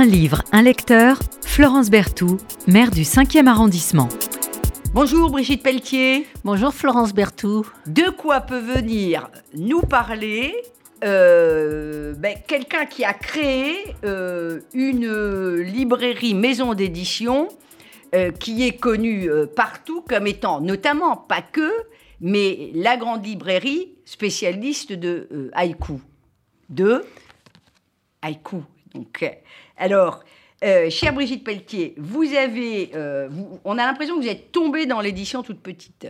Un livre, un lecteur, Florence Berthoud, maire du 5e arrondissement. Bonjour Brigitte Pelletier. Bonjour Florence Berthoud. De quoi peut venir nous parler euh, ben, quelqu'un qui a créé euh, une librairie maison d'édition euh, qui est connue partout comme étant notamment, pas que, mais la grande librairie spécialiste de haïku. De haïku. Donc, alors, euh, chère Brigitte Pelletier, vous avez, euh, on a l'impression que vous êtes tombée dans l'édition toute petite.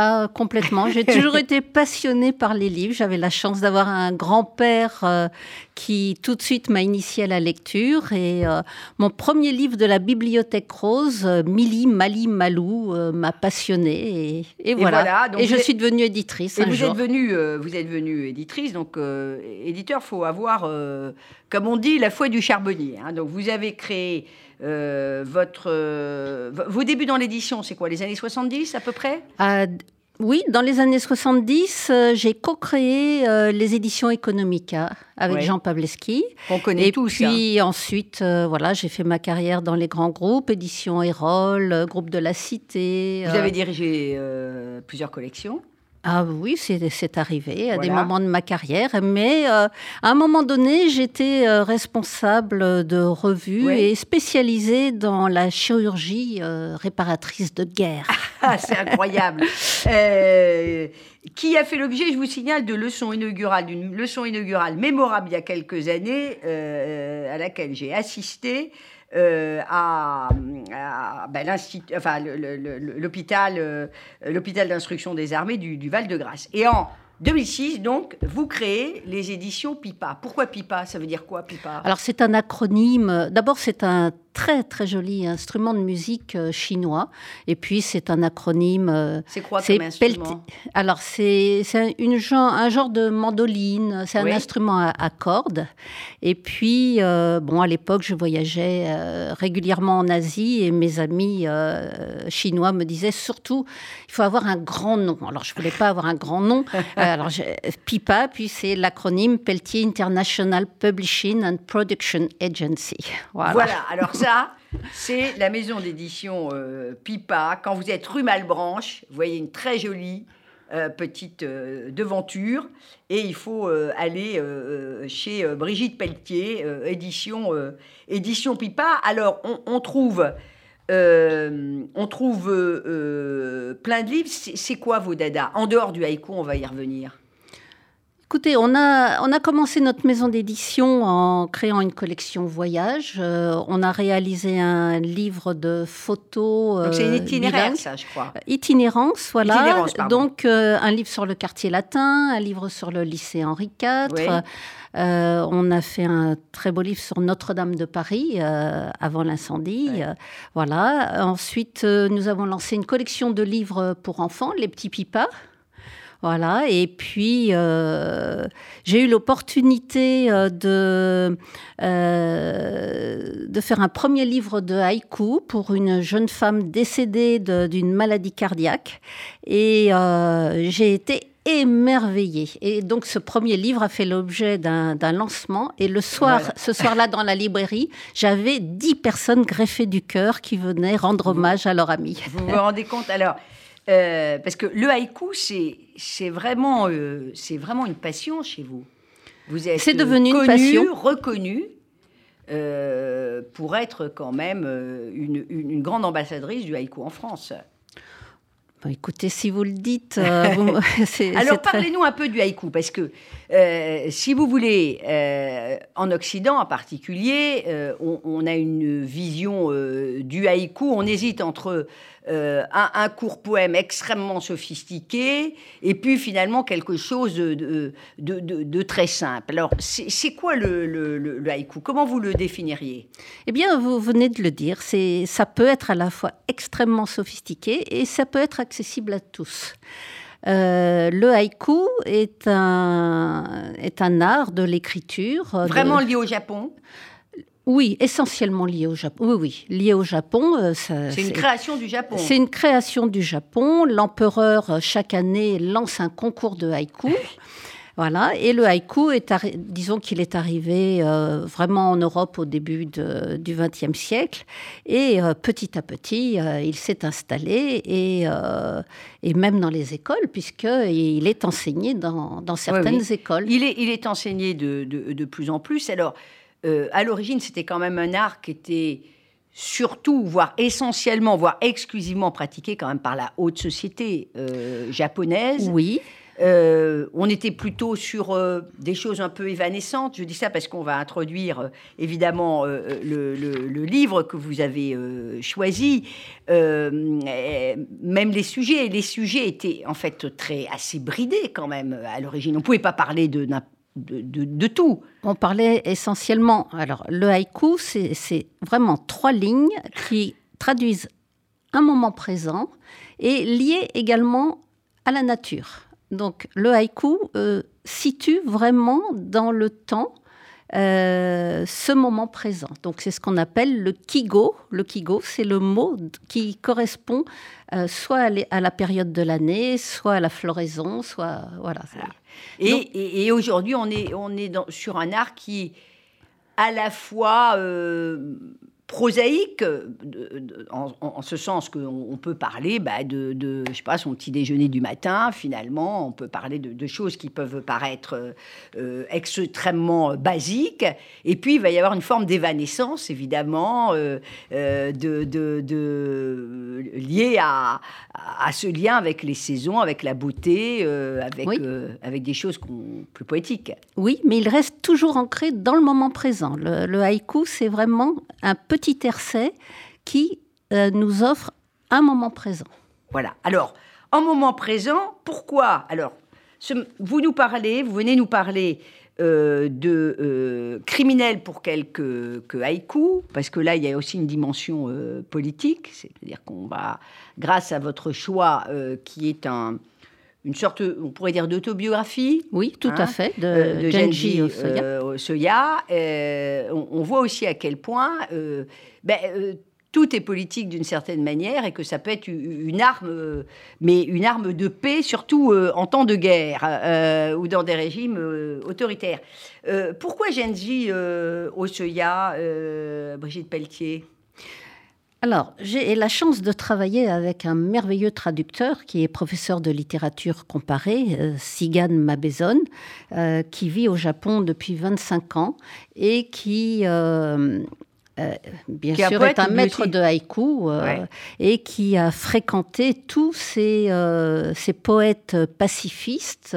Ah, complètement. J'ai toujours été passionnée par les livres. J'avais la chance d'avoir un grand-père euh, qui tout de suite m'a initiée à la lecture. Et euh, mon premier livre de la Bibliothèque Rose, euh, Mili, Mali, Malou, m'a passionnée. Et, voilà. Et, je suis devenue éditrice. Et vous, Êtes venue, vous êtes devenue éditrice. Donc, éditeur, faut avoir, comme on dit, la foi du charbonnier. Hein. Donc, vous avez créé euh, votre, euh, vos débuts dans l'édition, c'est quoi Les années 70 à peu près? Ah, Oui, dans les années 70, euh, j'ai co-créé les éditions Economica avec Jean Pavleski. On connaît Et puis ensuite, voilà, j'ai fait ma carrière dans les grands groupes, édition Erol, groupe de la Cité. Vous avez dirigé plusieurs collections ah oui, c'est arrivé à des moments de ma carrière, mais euh, à un moment donné, j'étais euh, responsable de revues et spécialisée dans la chirurgie euh, réparatrice de guerre. Ah, c'est incroyable. qui a fait l'objet, je vous signale, de leçons inaugurales, d'une leçon inaugurale mémorable il y a quelques années, à laquelle j'ai assisté. À, l'hôpital, d'instruction des armées du, du Val-de-Grâce. Et en 2006, donc, vous créez les éditions PIPA. Pourquoi PIPA? Ça veut dire quoi, PIPA? Alors, c'est un acronyme. D'abord, c'est un très, très joli instrument de musique euh, chinois. Et puis, c'est un acronyme. Euh, c'est quoi comme instrument? Alors, c'est un genre de mandoline. C'est un instrument à, cordes. Et puis, euh, bon, à l'époque, je voyageais régulièrement en Asie et mes amis chinois me disaient surtout, il faut avoir un grand nom. Alors, je voulais pas avoir un grand nom. alors, PIPA, puis c'est l'acronyme Pelletier International Publishing and Production Agency. Voilà. voilà. Alors ça, c'est la maison d'édition euh, Pipa. Quand vous êtes rue Malbranche, vous voyez une très jolie euh, petite euh, devanture. Et il faut aller chez Brigitte Pelletier, édition, Pipa. Alors, on, trouve... on trouve plein de livres. C'est quoi vos dadas? En dehors du haïku, on va y revenir. Écoutez, on a, on a commencé notre maison d'édition en créant une collection voyage. Euh, on a réalisé un livre de photos. C'est une euh, itinéraire, ça, je crois. Euh, itinérance, voilà. Donc un livre sur le quartier latin, un livre sur le lycée Henri IV. on a fait un très beau livre sur Notre-Dame de Paris avant l'incendie. voilà. Ensuite, nous avons lancé une collection de livres pour enfants, Les Petits Pipas. Voilà, et puis euh, j'ai eu l'opportunité euh, de, euh, de faire un premier livre de haïku pour une jeune femme décédée d'une maladie cardiaque. Et j'ai été émerveillée. Et donc ce premier livre a fait l'objet d'un lancement. Et le soir, ce soir-là, dans la librairie, j'avais dix personnes greffées du cœur qui venaient rendre hommage à leur ami. Vous vous rendez compte? Alors euh, parce que le haïku, c'est vraiment, euh, vraiment une passion chez vous. Vous êtes c'est devenu une passion. reconnu euh, pour être quand même une, une, grande ambassadrice du haïku en France. écoutez, si vous le dites, Alors parlez-nous un peu du haïku, parce que si vous voulez, en Occident en particulier, on, on, a une vision du haïku, on hésite entre euh, un, court poème extrêmement sophistiqué et puis finalement quelque chose de, de, très simple. Alors, c'est quoi le, haïku? Comment vous le définiriez? Eh bien, vous venez de le dire, ça peut être à la fois extrêmement sophistiqué et ça peut être accessible à tous. Euh, le haïku est un, est un art de l'écriture. Vraiment lié au Japon? Oui, essentiellement lié au Japon. Oui, oui, lié au Japon. Euh, c'est une création du Japon. C'est une création du Japon. L'empereur, euh, chaque année, lance un concours de haïku. Voilà, et le haïku, est disons qu'il est arrivé euh, vraiment en Europe au début du XXe siècle, et euh, petit à petit, euh, il s'est installé, et, et, même dans les écoles, puisqu'il est enseigné dans, dans certaines écoles. Il est, il est enseigné de, de, de plus en plus. Alors, à l'origine, c'était quand même un art qui était surtout, voire essentiellement, voire exclusivement pratiqué quand même par la haute société japonaise. Oui. Euh, on était plutôt sur euh, des choses un peu évanescentes. Je dis ça parce qu'on va introduire euh, évidemment le, livre que vous avez choisi, même les sujets. Les sujets étaient en fait très assez bridés quand même à l'origine. On ne pouvait pas parler de, de, tout. On parlait essentiellement. Alors le haïku, c'est vraiment trois lignes qui traduisent un moment présent et liées également à la nature. Donc le haïku euh, situe vraiment dans le temps euh, ce moment présent. Donc c'est ce qu'on appelle le kigo. Le kigo, c'est le mot qui correspond euh, soit à la période de l'année, soit à la floraison, soit voilà. Et, aujourd'hui, on est on est sur un art qui à la fois prosaïque, en, ce sens qu'on peut parler bah, de, de, je sais pas, son petit déjeuner du matin, finalement, on peut parler de, choses qui peuvent paraître euh, extrêmement basiques, et puis il va y avoir une forme d'évanescence, évidemment, euh, euh, de, de, liée à, à, ce lien avec les saisons, avec la beauté, avec, avec des choses plus poétiques. Oui, mais il reste toujours ancré dans le moment présent. Le, le haïku, c'est vraiment un petit petit tercet qui euh, nous offre un moment présent. Voilà. Alors, en moment présent, pourquoi? Alors, vous nous parlez, vous venez nous parler euh, de euh, criminels pour quelques que haïkus, parce que là, il y a aussi une dimension politique, c'est-à-dire qu'on va, grâce à votre choix, qui est un, une sorte, on pourrait dire, d'autobiographie. Oui, tout à hein, fait, de, euh, de Genji Osoya. Euh, on, voit aussi à quel point ben, tout est politique d'une certaine manière et que ça peut être une arme, mais une arme de paix, surtout en temps de guerre ou dans des régimes autoritaires. pourquoi Genji Osoya, Brigitte Pelletier? Alors, j'ai la chance de travailler avec un merveilleux traducteur qui est professeur de littérature comparée, euh, Sigan Mabezon, euh, qui vit au Japon depuis 25 ans et qui, euh, bien sûr, est un maître de haïku et qui a fréquenté tous ces, ces poètes pacifistes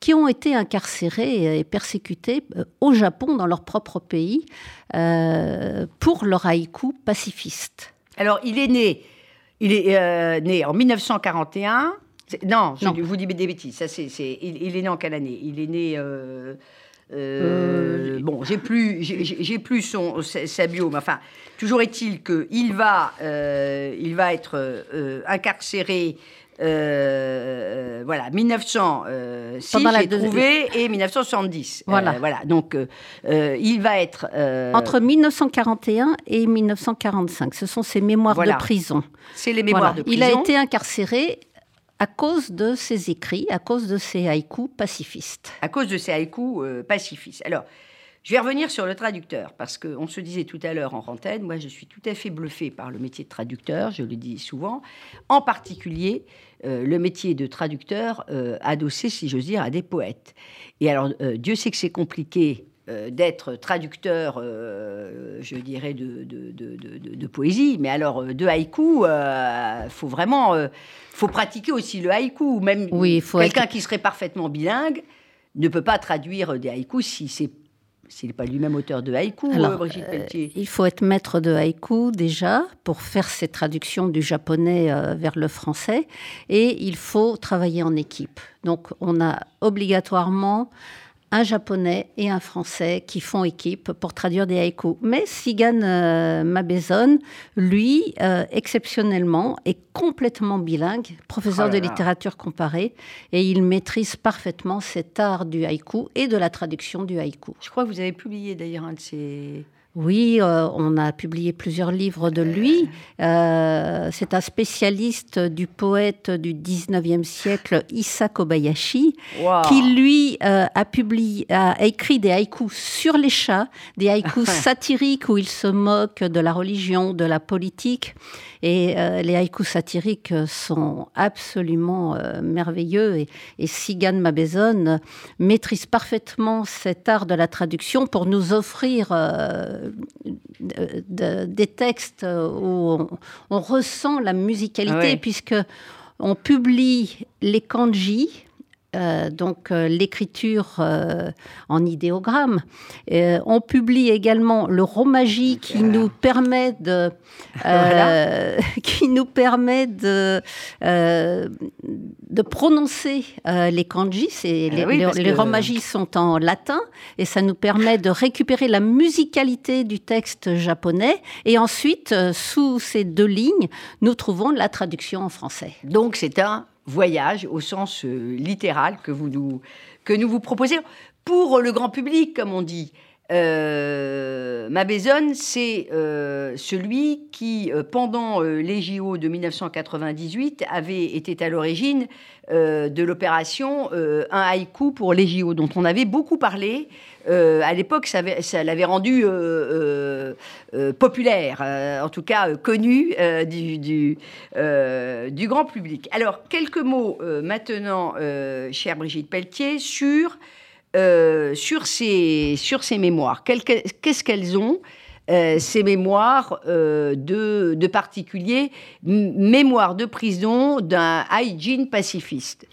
qui ont été incarcérés et persécutés au Japon, dans leur propre pays, pour leur haïku pacifiste. Alors, il est né, il est euh, né en 1941. Non, je vous dis des bêtises. Ça, c'est, il, est né en quelle année? Il est né. Euh, euh, bon, j'ai plus, j'ai, plus son sa bio, mais enfin, toujours est-il que il va, il va être incarcéré euh, voilà, 1906, euh, j'ai trouvé, et 1970. Voilà. Euh, voilà. Donc, il va être... Entre 1941 et 1945. Ce sont ses mémoires de prison. C'est les mémoires de prison. Il a été incarcéré à cause de ses écrits, à cause de ses haïkus pacifistes. À cause de ses haïkus pacifistes. Alors, je vais revenir sur le traducteur, parce qu'on se disait tout à l'heure en antenne, moi je suis tout à fait bluffée par le métier de traducteur, je le dis souvent, en particulier euh, le métier de traducteur euh, adossé, si j'ose dire, à des poètes. Et alors, euh, Dieu sait que c'est compliqué d'être traducteur, je dirais, de, de, poésie, mais alors de haïku, il faut vraiment faut pratiquer aussi le haïku. Même oui, quelqu'un qui serait parfaitement bilingue ne peut pas traduire des haïkus si c'est s'il n'est pas lui-même auteur de haïku, euh, Brigitte Pelletier Il faut être maître de haïku déjà pour faire ces traductions du japonais euh, vers le français et il faut travailler en équipe. Donc on a obligatoirement un japonais et un français qui font équipe pour traduire des haïkus. Mais Sigan euh, Mabezon, lui, euh, exceptionnellement, est complètement bilingue, professeur oh de littérature comparée, et il maîtrise parfaitement cet art du haïku et de la traduction du haïku. Je crois que vous avez publié d'ailleurs un de ses oui, euh, on a publié plusieurs livres de lui. Euh, c'est un spécialiste du poète du 19e siècle, Issa Kobayashi, qui lui euh, a, publié, a écrit des haïkus sur les chats, des haïkus satiriques où il se moque de la religion, de la politique. Et les haïkus satiriques sont absolument merveilleux. Et, et Sigan Mabezon maîtrise parfaitement cet art de la traduction pour nous offrir des textes où on, ressent la musicalité, puisque on publie les kanji euh, donc euh, l'écriture euh, en idéogramme. on publie également le romagie qui nous permet de qui nous permet de de prononcer les kanji. Ah les, les, sont en latin et ça nous permet de récupérer la musicalité du texte japonais. Et ensuite, sous ces deux lignes, nous trouvons la traduction en français. Donc c'est un voyage au sens euh, littéral que, vous nous, que nous vous proposez. Pour le grand public, comme on dit, euh, c'est euh, celui qui, euh, pendant les JO de 1998, avait été à l'origine de l'opération Un haïku pour les JO, dont on avait beaucoup parlé. à l'époque, ça, l'avait rendu populaire, en tout cas connu du, grand public. Alors, quelques mots maintenant, chère Brigitte Pelletier, sur euh, sur, ces, sur ces mémoires. Qu'est-ce qu'elles ont euh, ces mémoires euh, de, de particuliers, mémoire de prison d'un hygiene pacifiste?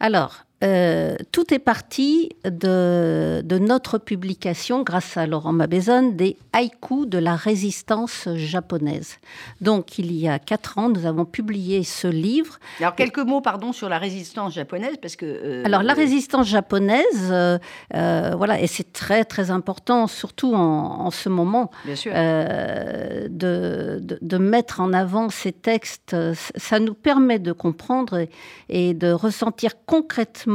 Alors, euh, tout est parti de, notre publication, grâce à Laurent Mabezon, des haïkus de la résistance japonaise. Donc, il y a quatre ans, nous avons publié ce livre. Alors, quelques mots, pardon, sur la résistance japonaise, parce que... Euh, Alors, la résistance japonaise, euh, voilà, et c'est très, très important, surtout en, ce moment, de, de, mettre en avant ces textes. Ça nous permet de comprendre et de ressentir concrètement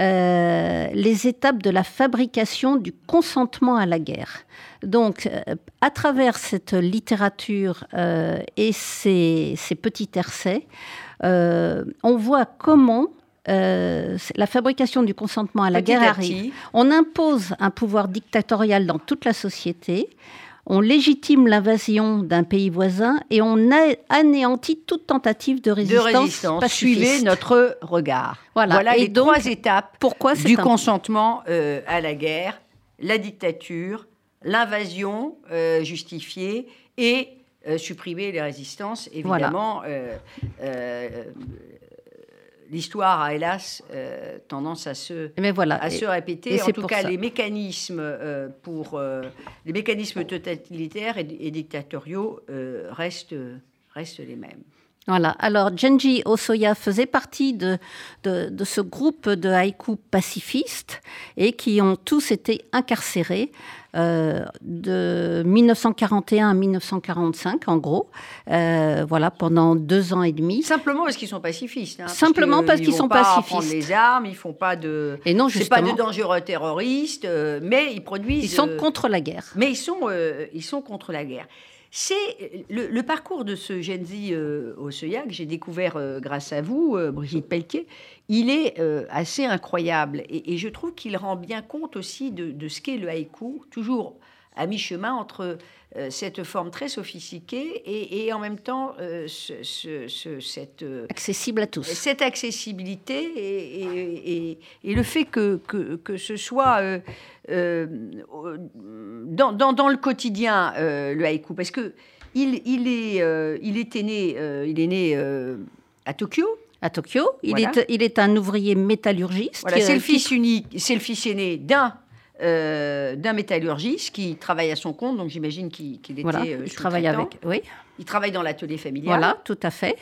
euh, les étapes de la fabrication du consentement à la guerre. Donc, euh, à travers cette littérature euh, et ces, petits tercets, on voit comment la fabrication du consentement à la guerre arrive. On impose un pouvoir dictatorial dans toute la société on légitime l'invasion d'un pays voisin et on anéantit toute tentative de résistance. De résistance. Suivez notre regard. Voilà, les trois étapes pourquoi du consentement euh, à la guerre la dictature, l'invasion euh, justifiée et euh, supprimer les résistances, évidemment l'histoire a hélas euh, tendance à se, Mais voilà. à se répéter. en tout cas, les mécanismes, euh, pour, euh, les mécanismes totalitaires et, dictatoriaux restent, restent les mêmes. Voilà. Alors, Genji Osoya faisait partie de, de, de, ce groupe de haïkus pacifistes et qui ont tous été incarcérés euh, de 1941 à 1945, en gros. Euh, voilà, pendant deux ans et demi. Simplement parce qu'ils sont pacifistes. Hein, Simplement parce, qu'ils sont pacifistes. Ils les armes, ils font pas de. Et non, c'est pas de dangereux terroristes, euh, mais ils produisent. Ils sont contre la guerre. Mais ils sont, ils sont contre la guerre. C'est le, parcours de ce Genzi euh, que j'ai découvert grâce à vous, Brigitte Pelletier il est euh, assez incroyable. Et, je trouve qu'il rend bien compte aussi de, ce qu'est le haïku, toujours à mi-chemin entre euh, cette forme très sophistiquée et, en même temps euh, cette... Accessible à tous. Cette accessibilité et, le fait que, que, ce soit dans, dans, le quotidien, le haïku. Parce que il, il, est, il était né, il est né à Tokyo, à Tokyo. Il, est, il est un ouvrier métallurgiste. c'est le fils unique, c'est le fils aîné d'un euh, d'un métallurgiste qui travaille à son compte, donc j'imagine qu'il était voilà, euh, il travaille avec, oui. Il travaille dans l'atelier familial. Voilà, tout à fait.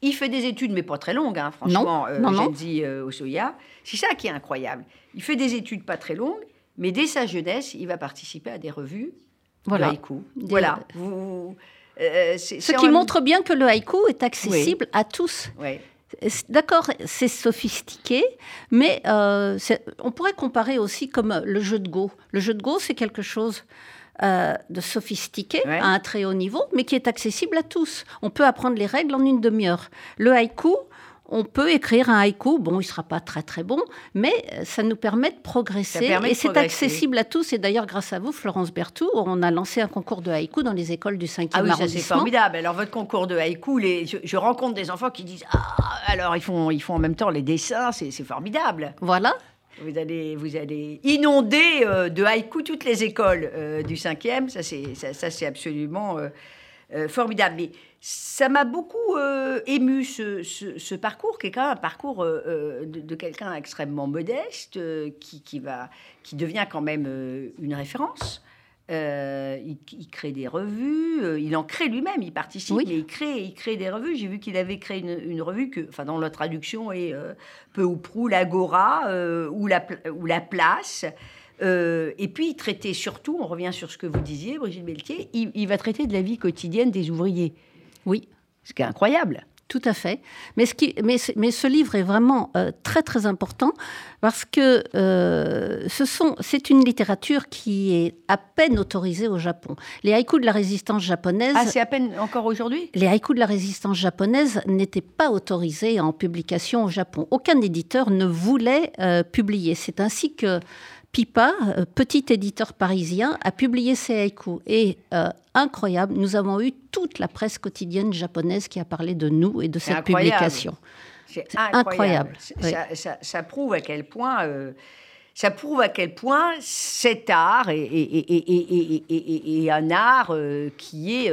Il fait des études, mais pas très longues, hein, franchement, euh, Genzi euh, Osoya. C'est ça qui est incroyable. Il fait des études pas très longues, mais dès sa jeunesse, il va participer à des revues voilà. de haïku. Voilà. Vous, euh, Ce qui montre bien que le haïku est accessible à tous. D'accord, c'est sophistiqué, mais euh, on pourrait comparer aussi comme le jeu de Go. Le jeu de Go, c'est quelque chose euh, de sophistiqué à un très haut niveau, mais qui est accessible à tous. On peut apprendre les règles en une demi-heure. Le haïku, on peut écrire un haïku. Bon, il ne sera pas très très bon, mais euh, ça nous permet de progresser. et c'est accessible à tous. Et d'ailleurs, grâce à vous, Florence Berthoud, on a lancé un concours de haïku dans les écoles du 5e ah oui, arrondissement. c'est formidable. Alors, votre concours de haïku, les... je, rencontre des enfants qui disent Ah, alors ils font, ils font en même temps les dessins, c'est formidable. Voilà. Vous allez, vous allez inonder euh, de haïku toutes les écoles euh, du 5e. Ça, c'est ça, absolument formidable. Mais ça m'a beaucoup euh, ému ce, parcours, qui est quand même un parcours euh, euh, de, quelqu'un extrêmement modeste, qui, va, qui devient quand même une référence. Il, crée des revues, il en crée lui-même, il participe, mais il crée, il crée des revues. J'ai vu qu'il avait créé une, revue que, enfin, dans la traduction est peu ou prou l'Agora ou, la, ou la Place. et puis, il traitait surtout, on revient sur ce que vous disiez, Brigitte Beltier, il va traiter de la vie quotidienne des ouvriers. Oui. Ce qui est incroyable. Tout à fait. Mais ce, qui, mais, mais ce livre est vraiment euh, très très important parce que euh, ce sont, c'est une littérature qui est à peine autorisée au Japon. Les haïkus de la résistance japonaise. Ah, c'est à peine encore aujourd'hui? Les haïkus de la résistance japonaise n'étaient pas autorisés en publication au Japon. Aucun éditeur ne voulait euh, publier. C'est ainsi que Pipa, euh, petit éditeur parisien, a publié ces haïkus. Et euh, incroyable, nous avons eu toute la presse quotidienne japonaise qui a parlé de nous et de cette publication. C'est incroyable. Ça, prouve à quel point. Euh, ça prouve à quel point cet art est, est un art qui est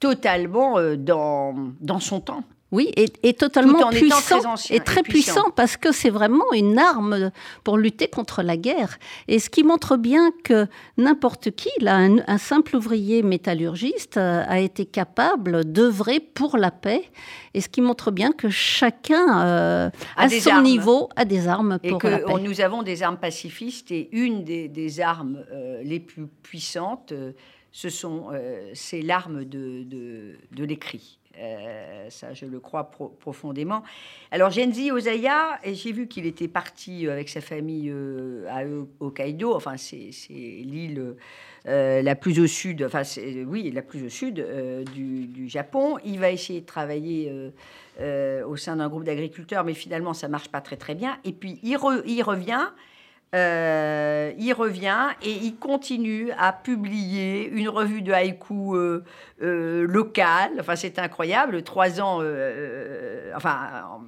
totalement dans, dans son temps. Oui, et, totalement puissant, et très puissant. parce que c'est vraiment une arme pour lutter contre la guerre. Et ce qui montre bien que n'importe qui, là, un, simple ouvrier métallurgiste, euh, a été capable d'œuvrer pour la paix. Et ce qui montre bien que chacun, euh, à son niveau, a des armes pour la paix. nous avons des armes pacifistes et une des, armes euh, les plus puissantes, ce sont, c'est l'arme de, de l'écrit. Euh, ça, je le crois profondément. Alors, Genzi Osaya, j'ai vu qu'il était parti euh, avec sa famille euh, à Hokkaido. Enfin, c'est l'île la plus au sud, enfin, oui, la plus au sud du, Japon. Il va essayer de travailler au sein d'un groupe d'agriculteurs, mais finalement, ça marche pas très, très bien. Et puis, il, il revient euh, il revient et il continue à publier une revue de haïku euh, euh, locale. Enfin, c'est incroyable. Trois ans, enfin,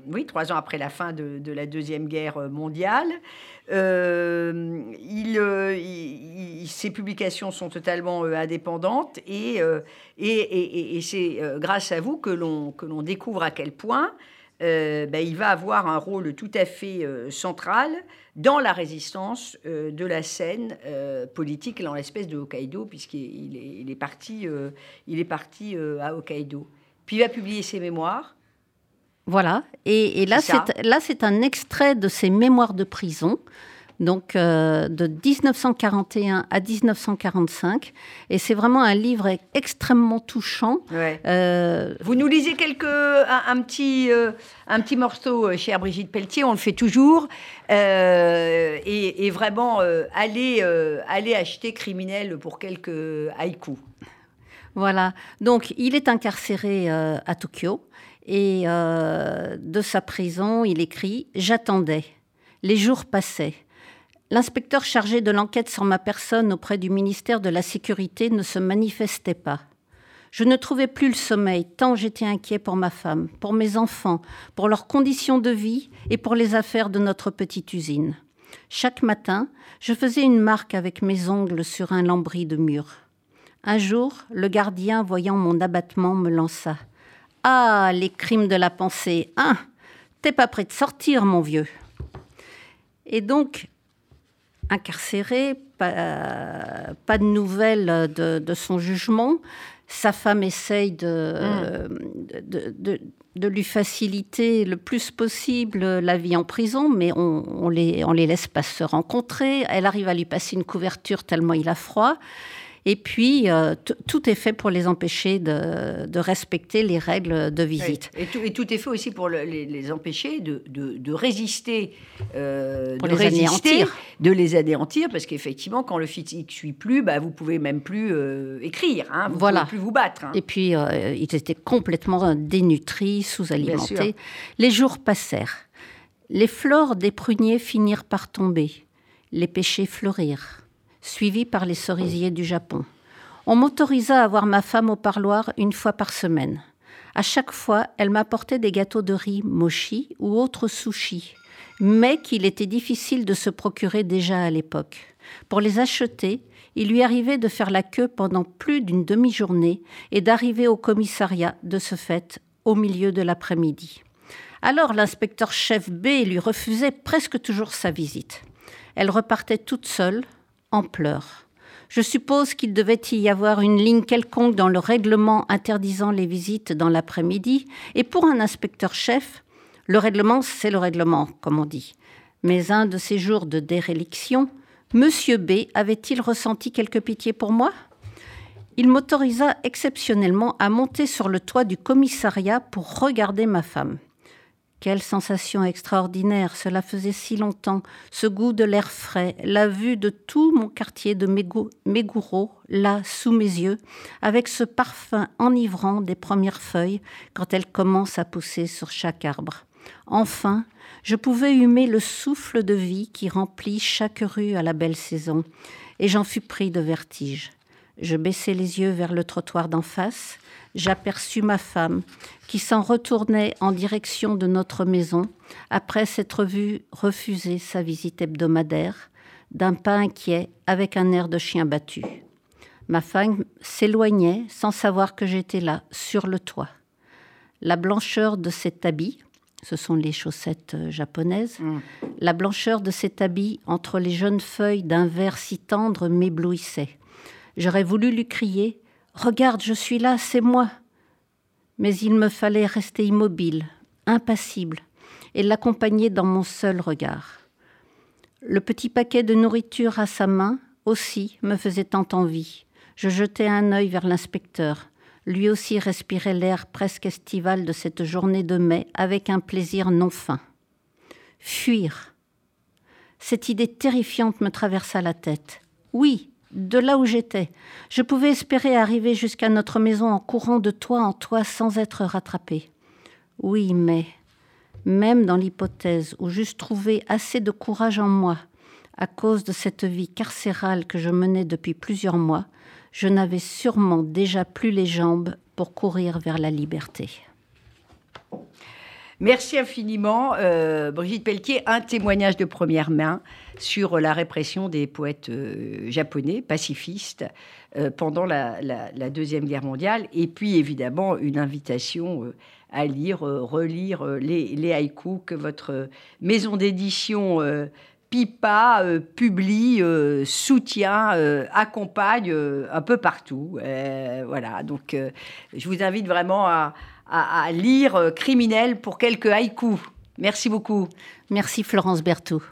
oui, trois ans après la fin de, la deuxième guerre mondiale, ses publications sont totalement indépendantes et, et, et c'est grâce à vous que l'on que l'on découvre à quel point ben, il va avoir un rôle tout à fait central dans la résistance euh, de la scène euh, politique, dans l'espèce de Hokkaido, puisqu'il est, il est, parti, il est parti euh, à Hokkaido. Puis il va publier ses mémoires. Voilà, et, et là, c'est un extrait de ses mémoires de prison donc euh, de 1941 à 1945. Et c'est vraiment un livre extrêmement touchant. Euh, Vous nous lisez quelques, un, petit, euh, un petit morceau, chère Brigitte Pelletier, on le fait toujours. Et, vraiment, allez, allez acheter Criminel pour quelques haïkus. Voilà, donc il est incarcéré à Tokyo. Et de sa prison, il écrit J'attendais. Les jours passaient. L'inspecteur chargé de l'enquête sur ma personne auprès du ministère de la Sécurité ne se manifestait pas. Je ne trouvais plus le sommeil, tant j'étais inquiet pour ma femme, pour mes enfants, pour leurs conditions de vie et pour les affaires de notre petite usine. Chaque matin, je faisais une marque avec mes ongles sur un lambris de mur. Un jour, le gardien, voyant mon abattement, me lança. Ah, les crimes de la pensée. Hein? T'es pas prêt de sortir, mon vieux. Et donc, incarcéré, pas, pas de nouvelles de, son jugement. Sa femme essaye de, de lui faciliter le plus possible la vie en prison, mais on, les, on les laisse pas se rencontrer. Elle arrive à lui passer une couverture tellement il a froid. Et puis, euh, tout est fait pour les empêcher de, respecter les règles de visite. Et, tout, est fait aussi pour les, empêcher de, résister. Euh, pour de les anéantir. De les anéantir, parce qu'effectivement, quand le physique ne suit plus, bah, vous pouvez même plus euh, écrire, hein, vous ne pouvez plus vous battre. Hein. Et puis, ils étaient complètement dénutris, sous-alimentés. Les jours passèrent. Les fleurs des pruniers finirent par tomber. Les pêchers fleurirent suivi par les cerisiers du Japon. On m'autorisa à voir ma femme au parloir une fois par semaine. À chaque fois, elle m'apportait des gâteaux de riz mochi ou autres sushis, mais qu'il était difficile de se procurer déjà à l'époque. Pour les acheter, il lui arrivait de faire la queue pendant plus d'une demi-journée et d'arriver au commissariat de ce fait au milieu de l'après-midi. Alors l'inspecteur chef B lui refusait presque toujours sa visite. Elle repartait toute seule, en. Je suppose qu'il devait y avoir une ligne quelconque dans le règlement interdisant les visites dans l'après-midi, et pour un inspecteur-chef, le règlement, c'est le règlement, comme on dit. Mais un de ces jours de déréliction, Monsieur B avait-il ressenti quelque pitié pour moi? Il m'autorisa exceptionnellement à monter sur le toit du commissariat pour regarder ma femme. Quelle sensation extraordinaire, cela faisait si longtemps, ce goût de l'air frais, la vue de tout mon quartier de Mégoureau, là, sous mes yeux, avec ce parfum enivrant des premières feuilles quand elles commencent à pousser sur chaque arbre. Enfin, je pouvais humer le souffle de vie qui remplit chaque rue à la belle saison, et j'en fus pris de vertige. Je baissai les yeux vers le trottoir d'en face, j'aperçus ma femme qui s'en retournait en direction de notre maison après s'être vue refuser sa visite hebdomadaire d'un pas inquiet avec un air de chien battu. Ma femme s'éloignait sans savoir que j'étais là, sur le toit. La blancheur de cet habit, ce sont les chaussettes euh, japonaises, mm. la blancheur de cet habit entre les jeunes feuilles d'un vert si tendre m'éblouissait. J'aurais voulu lui crier Regarde, je suis là, c'est moi. Mais il me fallait rester immobile, impassible, et l'accompagner dans mon seul regard. Le petit paquet de nourriture à sa main aussi me faisait tant envie. Je jetai un œil vers l'inspecteur. Lui aussi respirait l'air presque estival de cette journée de mai avec un plaisir non fin. Fuir. Cette idée terrifiante me traversa la tête. Oui, de là où j'étais. Je pouvais espérer arriver jusqu'à notre maison en courant de toit en toit sans être rattrapé. Oui, mais même dans l'hypothèse où j'eusse trouvé assez de courage en moi, à cause de cette vie carcérale que je menais depuis plusieurs mois, je n'avais sûrement déjà plus les jambes pour courir vers la liberté. Merci infiniment, euh, Brigitte Pelletier. Un témoignage de première main sur la répression des poètes euh, japonais, pacifistes, euh, pendant la, Deuxième Guerre mondiale. Et puis, évidemment, une invitation à lire, relire les, les, haïkus que votre maison d'édition Pipa publie, soutient, accompagne un peu partout. voilà, donc je vous invite vraiment à à, lire euh, Criminel pour quelques haïkus. Merci beaucoup. Merci Florence Berthoud.